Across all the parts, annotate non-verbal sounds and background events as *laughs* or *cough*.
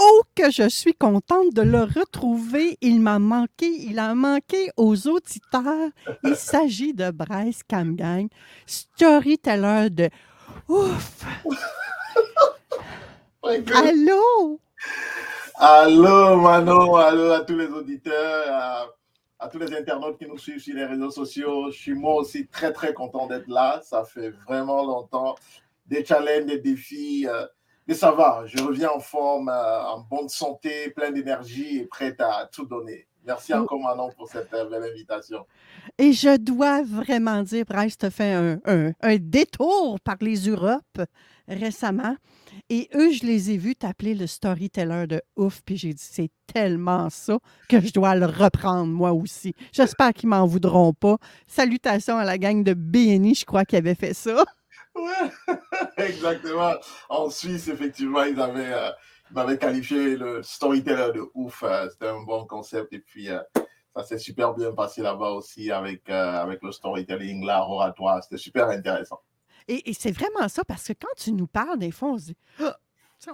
Oh, que je suis contente de le retrouver. Il m'a manqué, il a manqué aux auditeurs. Il s'agit de Bryce Camgang, storyteller de Ouf! *laughs* Allô? Allô, Manon, allô à tous les auditeurs, à, à, tous les internautes qui nous suivent sur les réseaux sociaux. Je suis moi aussi très, très content d'être là. Ça fait vraiment longtemps. Des challenges, des défis. Euh, mais ça va, je reviens en forme, euh, en bonne santé, plein d'énergie et prête à tout donner. Merci oh. encore Manon pour cette euh, belle invitation. Et je dois vraiment dire, Bryce, tu as fait un, un, détour par les Europes récemment. Et eux, je les ai vus t'appeler le storyteller de ouf. Puis j'ai dit, c'est tellement ça que je dois le reprendre moi aussi. J'espère qu'ils m'en voudront pas. Salutations à la gang de BNI, je crois qu'ils avaient fait ça. *laughs* exactement. En Suisse, effectivement, ils avaient, euh, m'avaient qualifié le storyteller de ouf. Euh, c'était un bon concept. Et puis, euh, ça s'est super bien passé là-bas aussi avec, avec le storytelling, l'art oratoire. C'était super intéressant. Et, c'est vraiment ça, parce que quand tu nous parles, des fois, on dit, ah!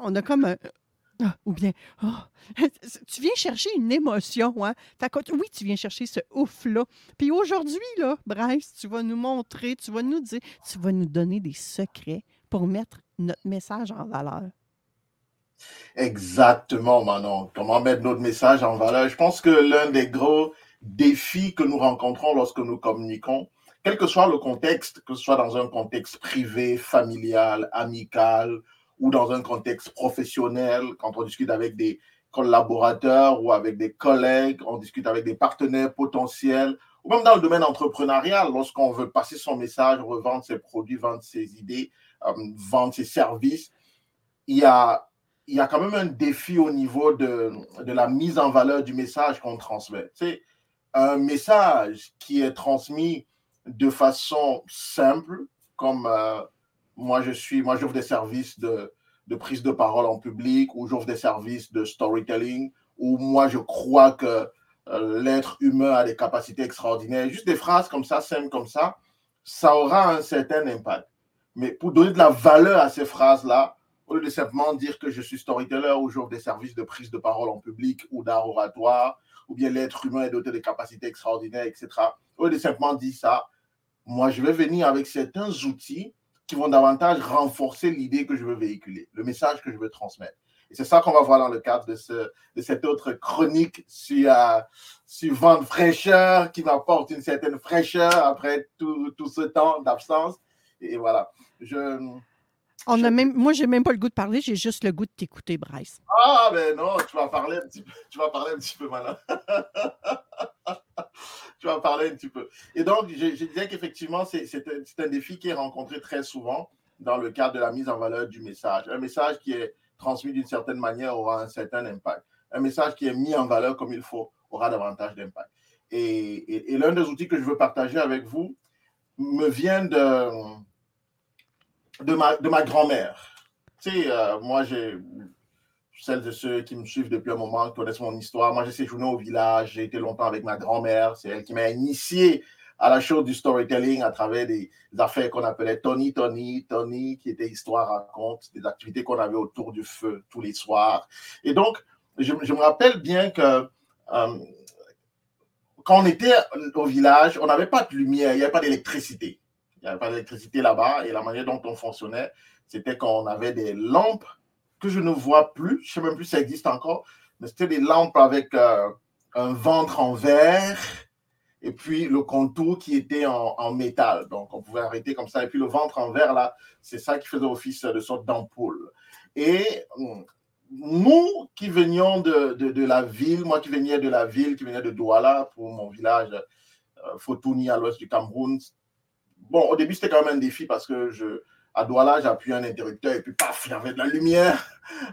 on a comme un, ou bien, *laughs* ah, tu viens chercher une émotion, hein? oui, tu viens chercher ce ouf-là. Puis aujourd'hui, là, Bryce, tu vas nous montrer, tu vas nous dire, tu vas nous donner des secrets pour mettre notre message en valeur. Exactement, Manon. Comment mettre notre message en valeur? Je pense que l'un des gros défis que nous rencontrons lorsque nous communiquons, quel que soit le contexte, que ce soit dans un contexte privé, familial, amical, ou dans un contexte professionnel, quand on discute avec des collaborateurs ou avec des collègues, on discute avec des partenaires potentiels, ou même dans le domaine entrepreneurial, lorsqu'on veut passer son message, revendre ses produits, vendre ses idées, euh, vendre ses services, il y, a, il y a quand même un défi au niveau de, de la mise en valeur du message qu'on transmet. C'est un message qui est transmis de façon simple, comme euh, moi, je suis, moi, j'offre des services de, prise de parole en public ou j'offre des services de storytelling où moi, je crois que euh, l'être humain a des capacités extraordinaires. Juste des phrases comme ça, simples comme ça, ça aura un certain impact. Mais pour donner de la valeur à ces phrases-là, au lieu de simplement dire que je suis storyteller ou j'offre des services de prise de parole en public ou d'art oratoire, ou bien l'être humain est doté de capacités extraordinaires, etc. Au lieu de simplement dire ça, moi, je vais venir avec certains outils qui vont davantage renforcer l'idée que je veux véhiculer, le message que je veux transmettre. Et c'est ça qu'on va voir dans le cadre de, ce, de cette autre chronique sur, euh, sur vente fraîcheur qui m'apporte une certaine fraîcheur après tout, tout ce temps d'absence. Et voilà. Je, on a même, moi, j'ai même pas le goût de parler, j'ai juste le goût de t'écouter, Bryce. Ah, ben non, tu vas parler un petit peu, tu vas parler un petit peu maintenant. *laughs* *laughs* tu vas parler un petit peu. Et donc, je, disais qu'effectivement, c'est un, défi qui est rencontré très souvent dans le cadre de la mise en valeur du message. Un message qui est transmis d'une certaine manière aura un certain impact. Un message qui est mis en valeur comme il faut aura davantage d'impact. Et, l'un des outils que je veux partager avec vous me vient de, de ma, de ma grand-mère. Tu sais, euh, moi, j'ai celles de ceux qui me suivent depuis un moment connaissent mon histoire. Moi, j'ai séjourné au village, j'ai été longtemps avec ma grand-mère. C'est elle qui m'a initié à la chose du storytelling à travers des, affaires qu'on appelait Tony, Tony, Tony, qui était histoire raconte, des activités qu'on avait autour du feu tous les soirs. Et donc, je, me rappelle bien que euh, quand on était au village, on n'avait pas de lumière, il n'y avait pas d'électricité. Il n'y avait pas d'électricité là-bas. Et la manière dont on fonctionnait, c'était qu'on avait des lampes que je ne vois plus. Je ne sais même plus si ça existe encore. Mais c'était des lampes avec euh, un ventre en verre et puis le contour qui était en, métal. Donc, on pouvait arrêter comme ça. Et puis le ventre en verre, là, c'est ça qui faisait office de sorte d'ampoule. Et hum, nous qui venions de, de, la ville, moi qui venais de la ville, qui venais de Douala pour mon village euh, Fotouni à l'ouest du Cameroun, bon, au début, c'était quand même un défi parce que je, à Douala, j'appuyais un interrupteur et puis paf, il y avait de la lumière.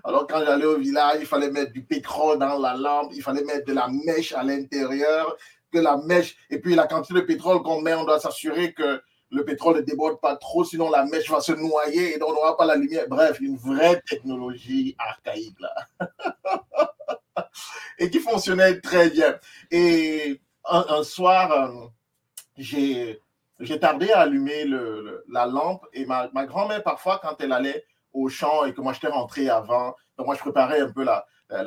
Alors quand j'allais au village, il fallait mettre du pétrole dans la lampe, il fallait mettre de la mèche à l'intérieur, que la mèche, et puis la quantité de pétrole qu'on met, on doit s'assurer que le pétrole ne déborde pas trop, sinon la mèche va se noyer et donc on n'aura pas la lumière. Bref, une vraie technologie archaïque là. *laughs* et qui fonctionnait très bien. Et un, soir, euh, j'ai tardé à allumer la lampe et ma, grand-mère, parfois, quand elle allait au champ et que moi j'étais rentré avant, donc moi je préparais un peu la,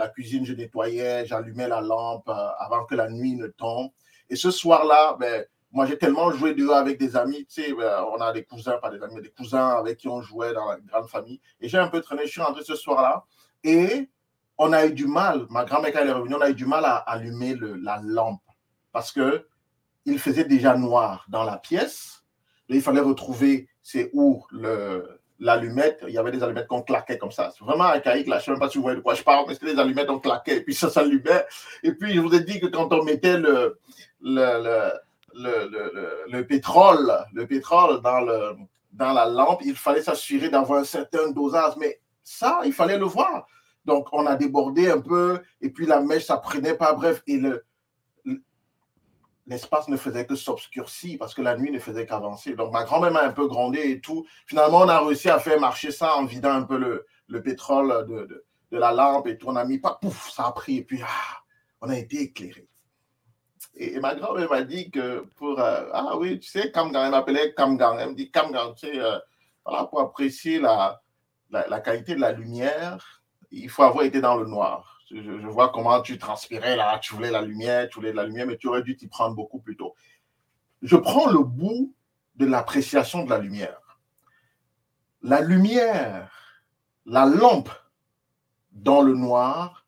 cuisine, je nettoyais, j'allumais la lampe euh, avant que la nuit ne tombe. Et ce soir-là, ben, moi, j'ai tellement joué dehors avec des amis, tu sais, ben, on a des cousins, pas des amis, mais des cousins avec qui on jouait dans la grande famille. Et j'ai un peu traîné, je suis rentré ce soir-là. Et on a eu du mal, ma grand-mère, quand elle est revenue, on a eu du mal à allumer la lampe parce que il faisait déjà noir dans la pièce. Il fallait retrouver c'est où le, l'allumette, il y avait des allumettes qu'on claquait comme ça. C'est vraiment archaïque, là. Je ne sais même pas si vous voyez de quoi je parle, mais c'était des allumettes qu'on claquait, et puis ça s'allumait. Et puis, je vous ai dit que quand on mettait le, le, le, le, pétrole, le pétrole dans, le, dans la lampe, il fallait s'assurer d'avoir un certain dosage. Mais ça, il fallait le voir. Donc, on a débordé un peu, et puis la mèche, ça prenait pas. Bref, et le, l'espace ne faisait que s'obscurcir parce que la nuit ne faisait qu'avancer. Donc, ma grand-mère m'a un peu grondé et tout. Finalement, on a réussi à faire marcher ça en vidant un peu le, le pétrole de, de, la lampe et tout. On a mis pas, pouf, ça a pris et puis ah, on a été éclairé. Et, ma grand-mère m'a dit que pour. Euh, ah oui, tu sais, Kamgang, elle m'appelait Kamgang. Elle me dit Kamgang, tu sais, euh, voilà, pour apprécier la, la qualité de la lumière, il faut avoir été dans le noir. Je, vois comment tu transpirais là, tu voulais la lumière, tu voulais la lumière, mais tu aurais dû t'y prendre beaucoup plus tôt. Je prends le bout de l'appréciation de la lumière. La lumière, la lampe dans le noir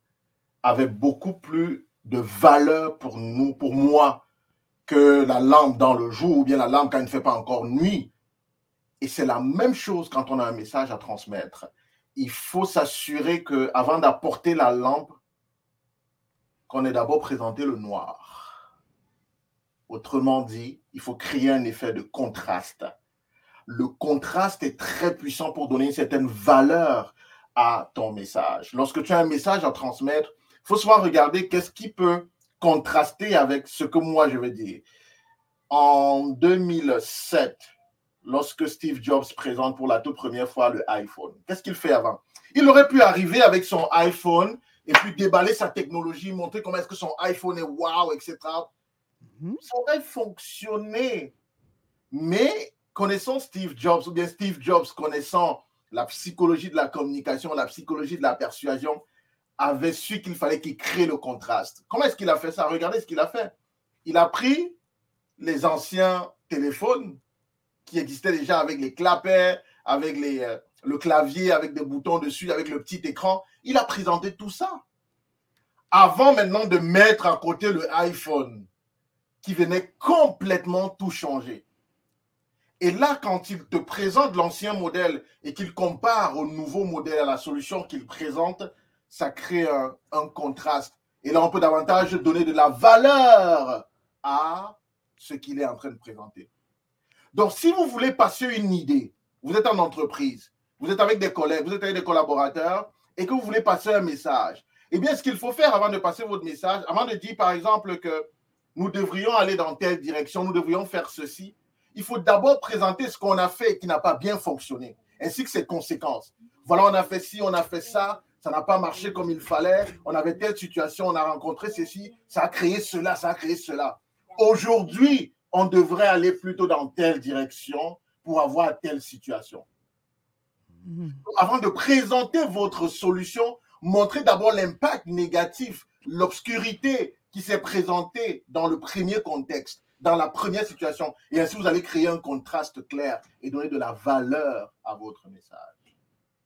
avait beaucoup plus de valeur pour nous, pour moi, que la lampe dans le jour ou bien la lampe quand il ne fait pas encore nuit. Et c'est la même chose quand on a un message à transmettre il faut s'assurer que avant d'apporter la lampe, qu'on ait d'abord présenté le noir. Autrement dit, il faut créer un effet de contraste. Le contraste est très puissant pour donner une certaine valeur à ton message. Lorsque tu as un message à transmettre, il faut souvent regarder qu'est-ce qui peut contraster avec ce que moi je vais dire. En 2007, lorsque Steve Jobs présente pour la toute première fois le iPhone. Qu'est-ce qu'il fait avant? Il aurait pu arriver avec son iPhone et puis déballer sa technologie, montrer comment est-ce que son iPhone est wow, etc. Mhm. Ça aurait fonctionné. Mais connaissant Steve Jobs, ou bien Steve Jobs connaissant la psychologie de la communication, la psychologie de la persuasion, avait su qu'il fallait qu'il crée le contraste. Comment est-ce qu'il a fait ça? Regardez ce qu'il a fait. Il a pris les anciens téléphones qui existait déjà avec les clapets, avec les, euh, le clavier, avec des boutons dessus, avec le petit écran. Il a présenté tout ça. Avant maintenant de mettre à côté le iPhone, qui venait complètement tout changer. Et là, quand il te présente l'ancien modèle et qu'il compare au nouveau modèle, à la solution qu'il présente, ça crée un, contraste. Et là, on peut davantage donner de la valeur à ce qu'il est en train de présenter. Donc, si vous voulez passer une idée, vous êtes en entreprise, vous êtes avec des collègues, vous êtes avec des collaborateurs et que vous voulez passer un message, eh bien, ce qu'il faut faire avant de passer votre message, avant de dire, par exemple, que nous devrions aller dans telle direction, nous devrions faire ceci, il faut d'abord présenter ce qu'on a fait et qui n'a pas bien fonctionné, ainsi que ses conséquences. Voilà, on a fait ci, on a fait ça, ça n'a pas marché comme il fallait, on avait telle situation, on a rencontré ceci, ça a créé cela, ça a créé cela. Aujourd'hui, on devrait aller plutôt dans telle direction pour avoir telle situation. Hmm. Avant de présenter votre solution, montrez d'abord l'impact négatif, l'obscurité qui s'est présentée dans le premier contexte. dans la première situation. Et ainsi, vous allez créer un contraste clair et donner de la valeur à votre message.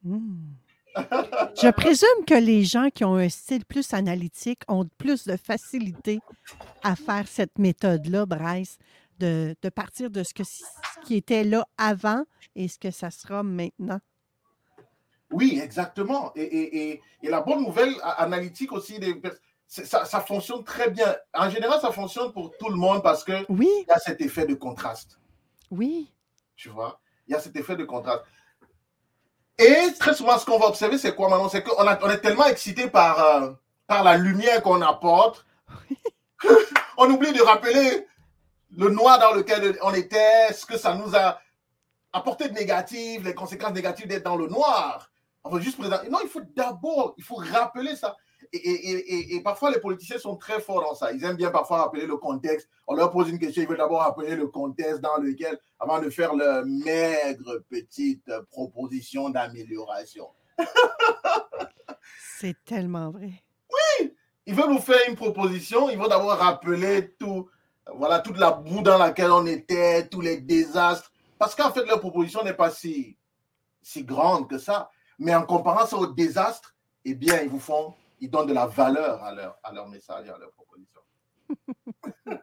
Hmm. Je présume que les gens qui ont un style plus analytique ont plus de facilité à faire cette méthode-là, Bryce, de, de, partir de ce, que, ce qui était là avant et ce que ça sera maintenant. Oui, exactement. Et, et, et, et la bonne nouvelle analytique aussi, des, ça, ça, fonctionne très bien. En général, ça fonctionne pour tout le monde parce que oui. il y a cet effet de contraste. Oui. Tu vois, il y a cet effet de contraste. Et très souvent, ce qu'on va observer, c'est quoi maintenant C'est qu'on on est tellement excité par, euh, par la lumière qu'on apporte *laughs* on oublie de rappeler le noir dans lequel on était, ce que ça nous a apporté de négatif, les conséquences négatives d'être dans le noir. On va juste présenter. Non, il faut d'abord, il faut rappeler ça. Et, et, et, et, parfois, les politiciens sont très forts dans ça. Ils aiment bien parfois rappeler le contexte. On leur pose une question, ils veulent d'abord rappeler le contexte dans lequel, avant de faire leur maigre petite proposition d'amélioration. *laughs* C'est tellement vrai. Oui, ils veulent nous faire une proposition, ils vont d'abord rappeler tout, voilà, toute la boue dans laquelle on était, tous les désastres. Parce qu'en fait, leur proposition n'est pas si, si grande que ça. Mais en comparant ça au désastre, eh bien, ils vous font ils donnent de la valeur à leur, à leur message et à leur proposition. *laughs*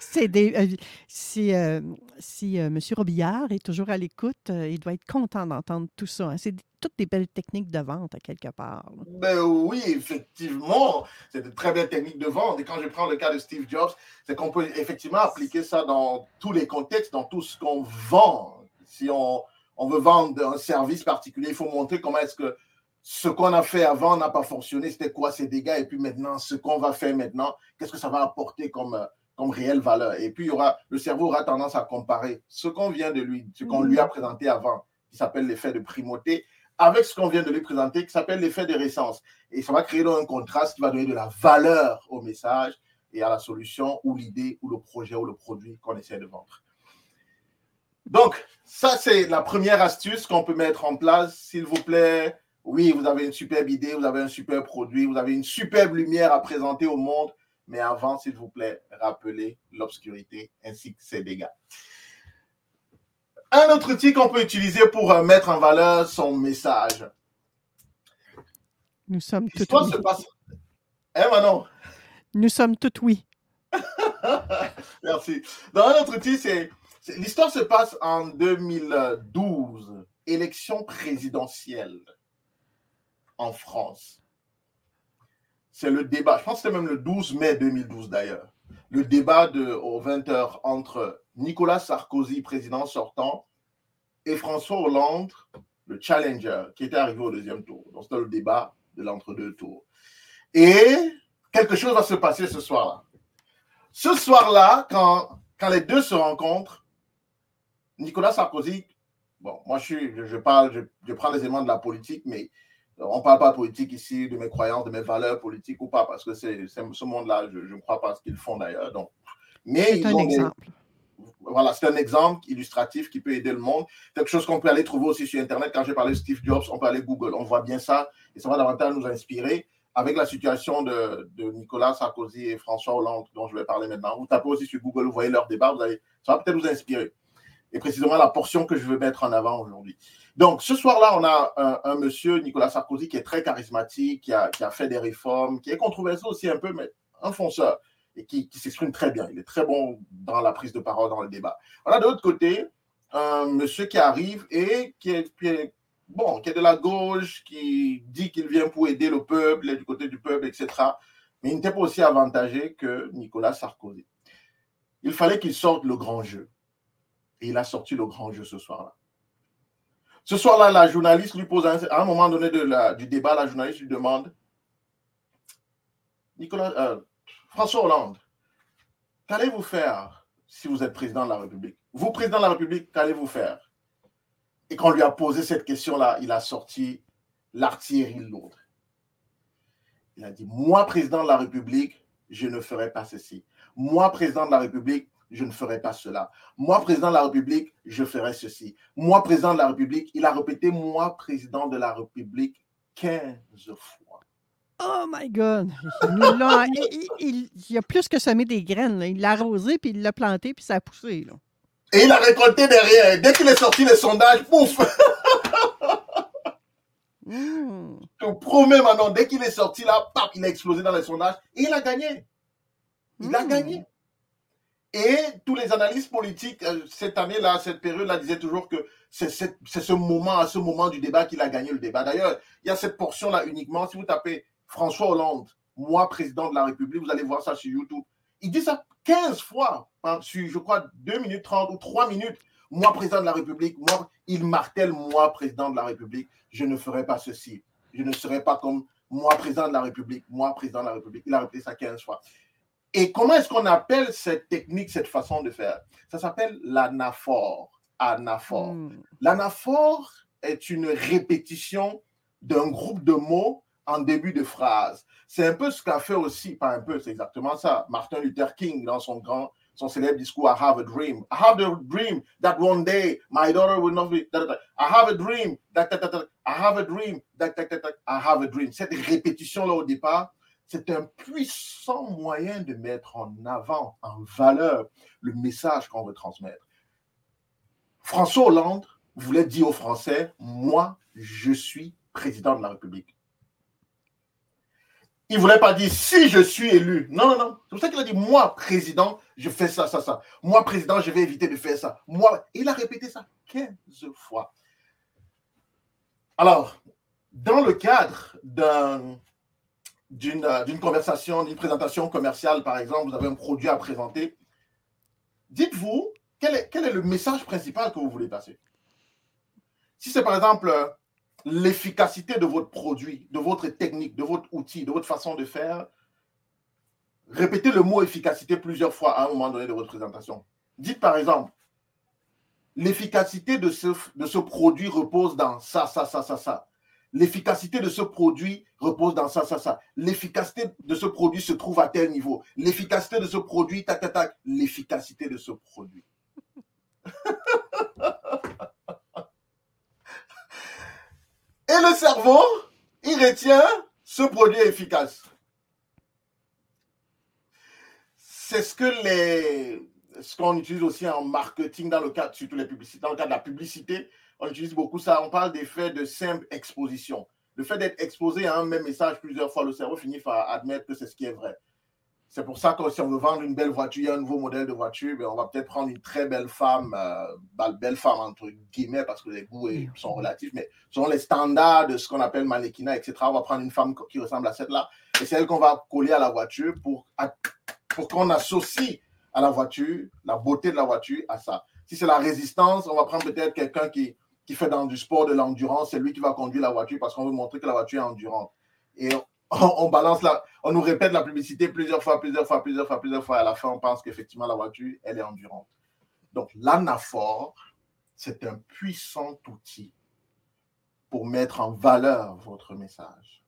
C'est des, euh, si euh, si euh, M. Robillard est toujours à l'écoute, euh, il doit être content d'entendre tout ça. Hein. C'est toutes des belles techniques de vente, à quelque part. là. Ben oui, effectivement, c'est de très belles techniques de vente. Et quand je prends le cas de Steve Jobs, c'est qu'on peut effectivement appliquer ça dans tous les contextes, dans tout ce qu'on vend. Si on, on veut vendre un service particulier, il faut montrer comment est-ce que ce qu'on a fait avant n'a pas fonctionné, c'était quoi ces dégâts, et puis maintenant, ce qu'on va faire maintenant, qu'est-ce que ça va apporter comme, euh, comme réelle valeur? Et puis, il y aura, le cerveau aura tendance à comparer ce qu'on vient de lui, ce qu'on lui a présenté avant, qui s'appelle l'effet de primauté, avec ce qu'on vient de lui présenter, qui s'appelle l'effet de récence. Et ça va créer donc un contraste qui va donner de la valeur au message et à la solution ou l'idée ou le projet ou le produit qu'on essaie de vendre. Donc, ça, c'est la première astuce qu'on peut mettre en place. S'il vous plaît, oui, vous avez une superbe idée, vous avez un super produit, vous avez une superbe lumière à présenter au monde, mais avant, s'il vous plaît, rappelez l'obscurité ainsi que ses dégâts. Un autre outil qu'on peut utiliser pour euh, mettre en valeur son message. Nous sommes tout oui. se passe. Hein, Manon? Nous sommes tout oui. *laughs* Merci. Dans un autre outil, c'est. L'histoire se passe en 2012, élection présidentielle en France. C'est le débat, je pense que c'était même le 12 mai 2012 d'ailleurs, le débat de, aux 20h entre Nicolas Sarkozy, président sortant, et François Hollande, le challenger, qui était arrivé au deuxième tour. Donc c'était le débat de l'entre-deux tours. Et quelque chose va se passer ce soir-là. Ce soir-là, quand, quand les deux se rencontrent, Nicolas Sarkozy, bon, moi je, suis, je, je parle, je, je prends les éléments de la politique, mais on ne parle pas de politique ici, de mes croyances, de mes valeurs politiques ou pas, parce que c'est ce monde-là, je ne crois pas à ce qu'ils font d'ailleurs. Donc, mais ils un ont des- exemple. voilà, c'est un exemple illustratif qui peut aider le monde. Quelque chose qu'on peut aller trouver aussi sur Internet. Quand j'ai parlé de Steve Jobs, on peut aller Google. On voit bien ça et ça va davantage nous inspirer avec la situation de, de Nicolas Sarkozy et François Hollande dont je vais parler maintenant. Vous tapez aussi sur Google, vous voyez leur débat, vous allez, ça va peut-être vous inspirer. Et précisément la portion que je veux mettre en avant aujourd'hui. Donc, ce soir-là, on a un, monsieur, Nicolas Sarkozy, qui est très charismatique, qui a, qui a fait des réformes, qui est controversé aussi un peu, mais un fonceur et qui, s'exprime très bien. Il est très bon dans la prise de parole, dans le débat. On a de l'autre côté un monsieur qui arrive et qui est, qui est- bon, qui est de la gauche, qui dit qu'il vient pour aider le peuple, il est du côté du peuple, etc. Mais il n'était pas aussi avantagé que Nicolas Sarkozy. Il fallait qu'il sorte le grand jeu. Et il a sorti le grand jeu ce soir-là. Ce soir-là, la journaliste lui pose à un moment donné du débat, la journaliste lui demande Nicolas, euh, François Hollande, qu'allez-vous faire si vous êtes président de la République? Vous, président de la République, qu'allez-vous faire? Et quand on lui a posé cette question-là, il a sorti l'artillerie lourde. Il a dit, moi, président de la République, je ne ferai pas ceci. Moi, président de la République, je ne ferai pas cela. Moi, président de la République, je ferai ceci. Moi, président de la République, il a répété, moi, président de la République, 15 fois. Oh my God! *laughs* Il, a plus que semé des graines. là. Il l'a arrosé, puis il l'a planté, puis ça a poussé. Là. Et il a récolté derrière. Dès qu'il est sorti les sondages, pouf *laughs* Hmm. Je te promets maintenant, dès qu'il est sorti là, pap, il a explosé dans les sondages et il a gagné. Il a Hmm. gagné. Et tous les analystes politiques, euh, cette année-là, cette période-là, disaient toujours que c'est ce moment, à ce moment du débat qu'il a gagné le débat. D'ailleurs, il y a cette portion-là uniquement. Si vous tapez François Hollande, moi, président de la République, vous allez voir ça sur YouTube. Il dit ça 15 fois, hein, sur, je crois, 2 minutes 30 ou 3 minutes. Moi, président de la République, moi, il martèle, moi, président de la République, je ne ferai pas ceci. Je ne serai pas comme moi, président de la République, moi, président de la République. Il a répété ça 15 fois. Et comment est-ce qu'on appelle cette technique, cette façon de faire? Ça s'appelle l'anaphore. Anaphore. Hmm. L'anaphore est une répétition d'un groupe de mots en début de phrase. C'est un peu ce qu'a fait aussi, pas un peu, c'est exactement ça, Martin Luther King dans son grand, son célèbre discours I have a dream. I have a dream that one day my daughter will not be. I have a dream that. I have a dream that. I have a dream. Cette répétition-là au départ, c'est un puissant moyen de mettre en avant, en valeur, le message qu'on veut transmettre. François Hollande voulait dire aux Français, moi, je suis président de la République. Il ne voulait pas dire si je suis élu. Non, non, non. C'est pour ça qu'il a dit, moi, président, je fais ça, ça, ça. Moi, président, je vais éviter de faire ça. Moi, il a répété ça 15 fois. Alors, dans le cadre d'un d'une euh, d'une conversation, d'une présentation commerciale, par exemple, vous avez un produit à présenter, dites-vous quel est, quel est le message principal que vous voulez passer? Si c'est par exemple euh, l'efficacité de votre produit, de votre technique, de votre outil, de votre façon de faire, répétez le mot efficacité plusieurs fois à un moment donné de votre présentation. Dites par exemple, l'efficacité de ce, de ce produit repose dans ça, ça, ça, ça, ça. L'efficacité de ce produit repose dans ça, ça, ça. L'efficacité de ce produit se trouve à tel niveau. L'efficacité de ce produit, tac, tac, tac. L'efficacité de ce produit. *laughs* Et le cerveau, il retient ce produit efficace. C'est ce que les, ce qu'on utilise aussi en marketing dans le cadre, surtout les publicités, dans le cadre de la publicité, on utilise beaucoup ça. On parle d'effet de simple exposition. Le fait d'être exposé à un même message plusieurs fois, le cerveau finit par admettre que c'est ce qui est vrai. C'est pour ça que si on veut vendre une belle voiture, il y a un nouveau modèle de voiture, ben on va peut-être prendre une très belle femme, euh, belle femme entre guillemets, parce que les goûts eh, sont relatifs, mais selon les standards de ce qu'on appelle mannequinat, etc., on va prendre une femme qui ressemble à celle-là, et c'est elle qu'on va coller à la voiture pour, pour qu'on associe à la voiture la beauté de la voiture à ça. Si c'est la résistance, on va prendre peut-être quelqu'un qui, qui fait dans du sport, de l'endurance, c'est lui qui va conduire la voiture parce qu'on veut montrer que la voiture est endurante. Et on, on balance la, on nous répète la publicité plusieurs fois, plusieurs fois, plusieurs fois, plusieurs fois. À la fin, on pense qu'effectivement, la voiture, elle est endurante. Donc, l'anaphore, c'est un puissant outil pour mettre en valeur votre message.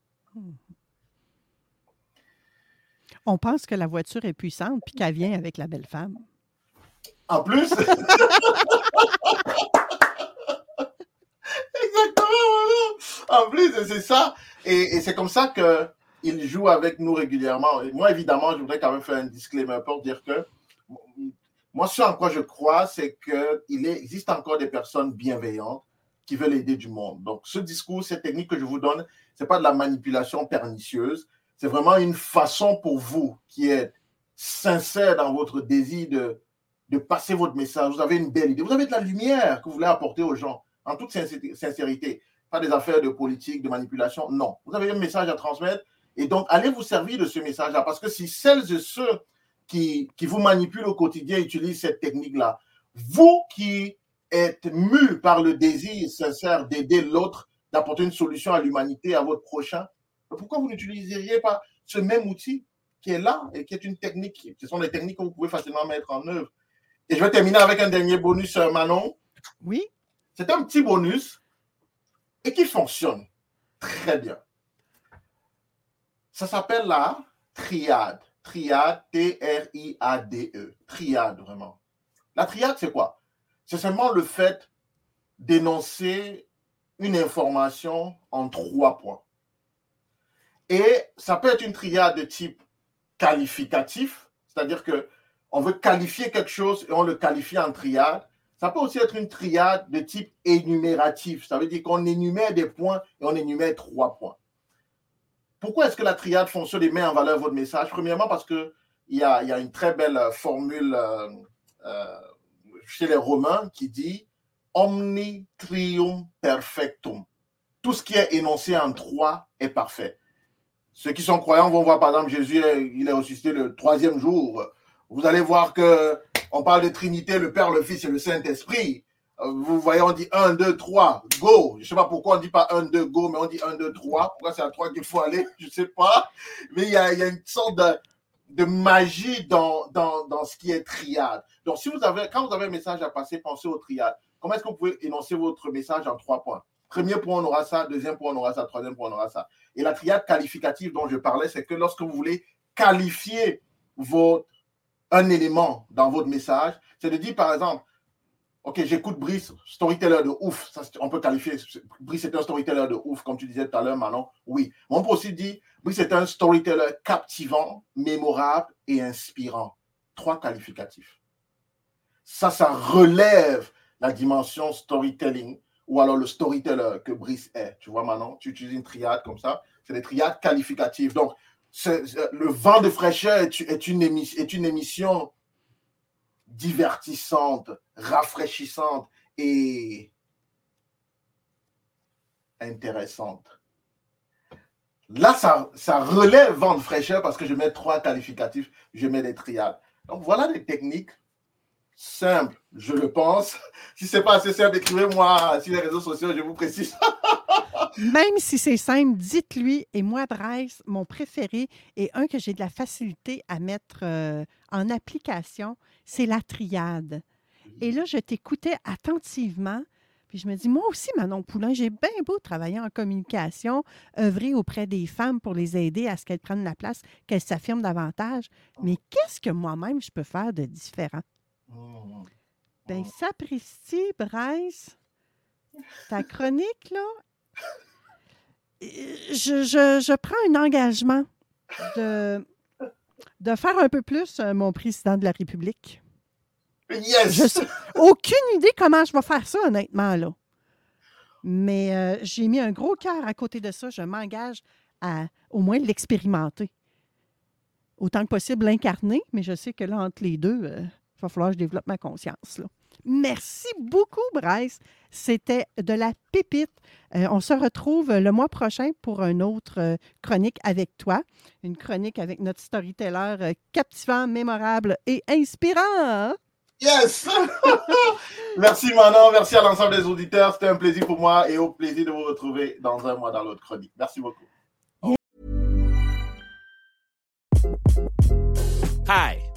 On pense que la voiture est puissante puis qu'elle vient avec la belle femme. En plus, *laughs* exactement. En plus, c'est ça. Et, c'est comme ça qu'il joue avec nous régulièrement. Et moi, évidemment, je voudrais quand même faire un disclaimer pour dire que moi, ce en quoi je crois, c'est qu'il existe encore des personnes bienveillantes qui veulent aider du monde. Donc, ce discours, cette technique que je vous donne, ce n'est pas de la manipulation pernicieuse. C'est vraiment une façon pour vous qui êtes sincère dans votre désir de, de passer votre message. Vous avez une belle idée. Vous avez de la lumière que vous voulez apporter aux gens, en toute sincérité. Pas des affaires de politique, de manipulation. Non. Vous avez un message à transmettre. Et donc, allez vous servir de ce message-là. Parce que si celles et ceux qui, qui vous manipulent au quotidien utilisent cette technique-là, vous qui êtes mu par le désir sincère d'aider l'autre, d'apporter une solution à l'humanité, à votre prochain, pourquoi vous n'utiliseriez pas ce même outil qui est là et qui est une technique Ce sont des techniques que vous pouvez facilement mettre en œuvre. Et je vais terminer avec un dernier bonus, Manon. Oui. C'est un petit bonus et qui fonctionne très bien. Ça s'appelle la triade. Triade, T-R-I-A-D-E. Triade, vraiment. La triade, c'est quoi? C'est seulement le fait d'énoncer une information en trois points. Et ça peut être une triade de type qualificatif, c'est-à-dire que on veut qualifier quelque chose et on le qualifie en triade. Ça peut aussi être une triade de type énumératif. Ça veut dire qu'on énumère des points et on énumère trois points. Pourquoi est-ce que la triade fonctionne et met en valeur votre message? Premièrement, parce qu'il y a, y a une très belle euh, formule euh, euh, chez les Romains qui dit Omni trium perfectum. Tout ce qui est énoncé en trois est parfait. Ceux qui sont croyants vont voir, par exemple, Jésus, il est ressuscité le troisième jour. Vous allez voir que on parle de Trinité, le Père, le Fils et le Saint-Esprit. Euh, vous voyez, on dit 1, 2, 3, go. Je ne sais pas pourquoi on ne dit pas 1, 2, go, mais on dit 1, 2, 3. Pourquoi c'est à 3 qu'il faut aller? *laughs* Je ne sais pas. Mais il y a, une sorte de, magie dans, dans, dans, ce qui est triade. Donc, si vous avez, quand vous avez un message à passer, pensez au triade. Comment est-ce que vous pouvez énoncer votre message en trois points? Premier point, on aura ça. Deuxième point, on aura ça. Troisième point, on aura ça. Et la triade qualificative dont je parlais, c'est que lorsque vous voulez qualifier votre, un élément dans votre message, c'est de dire, par exemple, OK, j'écoute Brice, storyteller de ouf. Ça, on peut qualifier. Brice est un storyteller de ouf, comme tu disais tout à l'heure, Manon. Oui. Mais on peut aussi dire, Brice est un storyteller captivant, mémorable et inspirant. Trois qualificatifs. Ça, ça relève la dimension storytelling ou alors le storyteller que Brice est. Tu vois, Manon, tu utilises une triade comme ça. C'est des triades qualificatives. Donc, le vent de fraîcheur est, une, émission divertissante, rafraîchissante et intéressante. Là, ça, ça relève vent de fraîcheur parce que je mets trois qualificatifs, je mets des triades. Donc voilà des techniques simples, je le pense. *laughs* Si ce n'est pas assez simple, écrivez-moi sur les réseaux sociaux, je vous précise. *laughs* Même si c'est simple, dites-lui. Et moi, Bryce, mon préféré et un que j'ai de la facilité à mettre euh, en application, c'est la triade. Et là, je t'écoutais attentivement. Puis je me dis, moi aussi, Manon Poulain, j'ai bien beau travailler en communication, œuvrer auprès des femmes pour les aider à ce qu'elles prennent la place, qu'elles s'affirment davantage. Mais qu'est-ce que moi-même je peux faire de différent? Ben, sapristi, Bryce, ta chronique, là, je, je, je, prends un engagement de, de faire un peu plus euh, mon président de la République. Yes! aucune idée comment je vais faire ça, honnêtement, là. Mais euh, j'ai mis un gros cœur à côté de ça. Je m'engage à au moins l'expérimenter. Autant que possible, l'incarner, mais je sais que là, entre les deux, euh, il va falloir que je développe ma conscience. Là. Merci beaucoup, Bryce. C'était de la pépite. Euh, on se retrouve le mois prochain pour une autre euh, chronique avec toi. Une chronique avec notre storyteller euh, captivant, mémorable et inspirant. Yes! *laughs* merci Manon, merci à l'ensemble des auditeurs. C'était un plaisir pour moi et au plaisir de vous retrouver dans un mois dans l'autre chronique. Merci beaucoup. Hi,